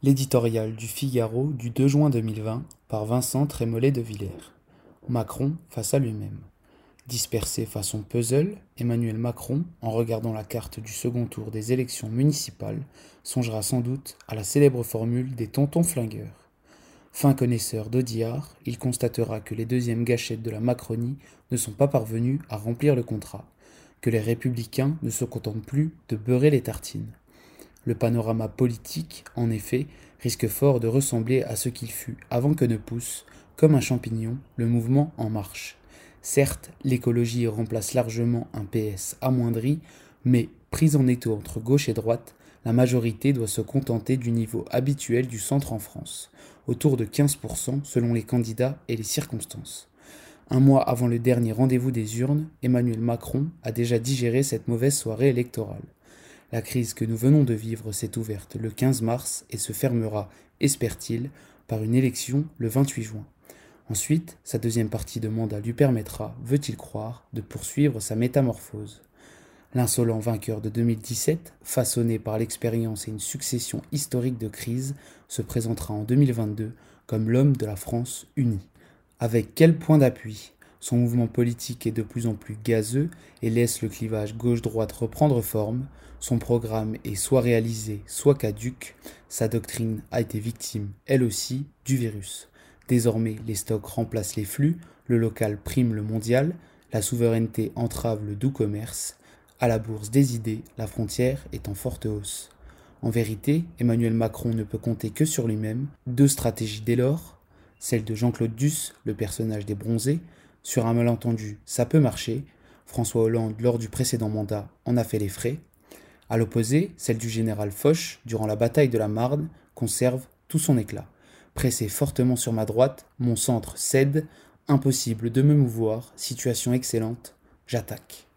L'éditorial du Figaro du 2 juin 2020 par Vincent Trémollet de Villers. Macron face à lui-même. Dispersé façon puzzle, Emmanuel Macron, en regardant la carte du second tour des élections municipales, songera sans doute à la célèbre formule des tontons flingueurs. Fin connaisseur d'Audiard, il constatera que les deuxièmes gâchettes de la Macronie ne sont pas parvenus à remplir le contrat, que les républicains ne se contentent plus de beurrer les tartines. Le panorama politique, en effet, risque fort de ressembler à ce qu'il fut avant que ne pousse, comme un champignon, le mouvement En Marche. Certes, l'écologie remplace largement un PS amoindri, mais prise en étau entre gauche et droite, la majorité doit se contenter du niveau habituel du centre en France, autour de 15% selon les candidats et les circonstances. Un mois avant le dernier rendez-vous des urnes, Emmanuel Macron a déjà digéré cette mauvaise soirée électorale. La crise que nous venons de vivre s'est ouverte le 15 mars et se fermera, espère-t-il, par une élection le 28 juin. Ensuite, sa deuxième partie de mandat lui permettra, veut-il croire, de poursuivre sa métamorphose. L'insolent vainqueur de 2017, façonné par l'expérience et une succession historique de crises, se présentera en 2022 comme l'homme de la France unie. Avec quel point d'appui? Son mouvement politique est de plus en plus gazeux et laisse le clivage gauche-droite reprendre forme, son programme est soit réalisé, soit caduque. Sa doctrine a été victime, elle aussi, du virus. Désormais, les stocks remplacent les flux, le local prime le mondial, la souveraineté entrave le doux commerce. À la bourse des idées, la frontière est en forte hausse. En vérité, Emmanuel Macron ne peut compter que sur lui-même. Deux stratégies dès lors, celle de Jean-Claude Duss, le personnage des bronzés, sur un malentendu, ça peut marcher. François Hollande, lors du précédent mandat, en a fait les frais. À l'opposé, celle du général Foch, durant la bataille de la Marne, conserve tout son éclat. Pressé fortement sur ma droite, mon centre cède, impossible de me mouvoir, situation excellente, j'attaque.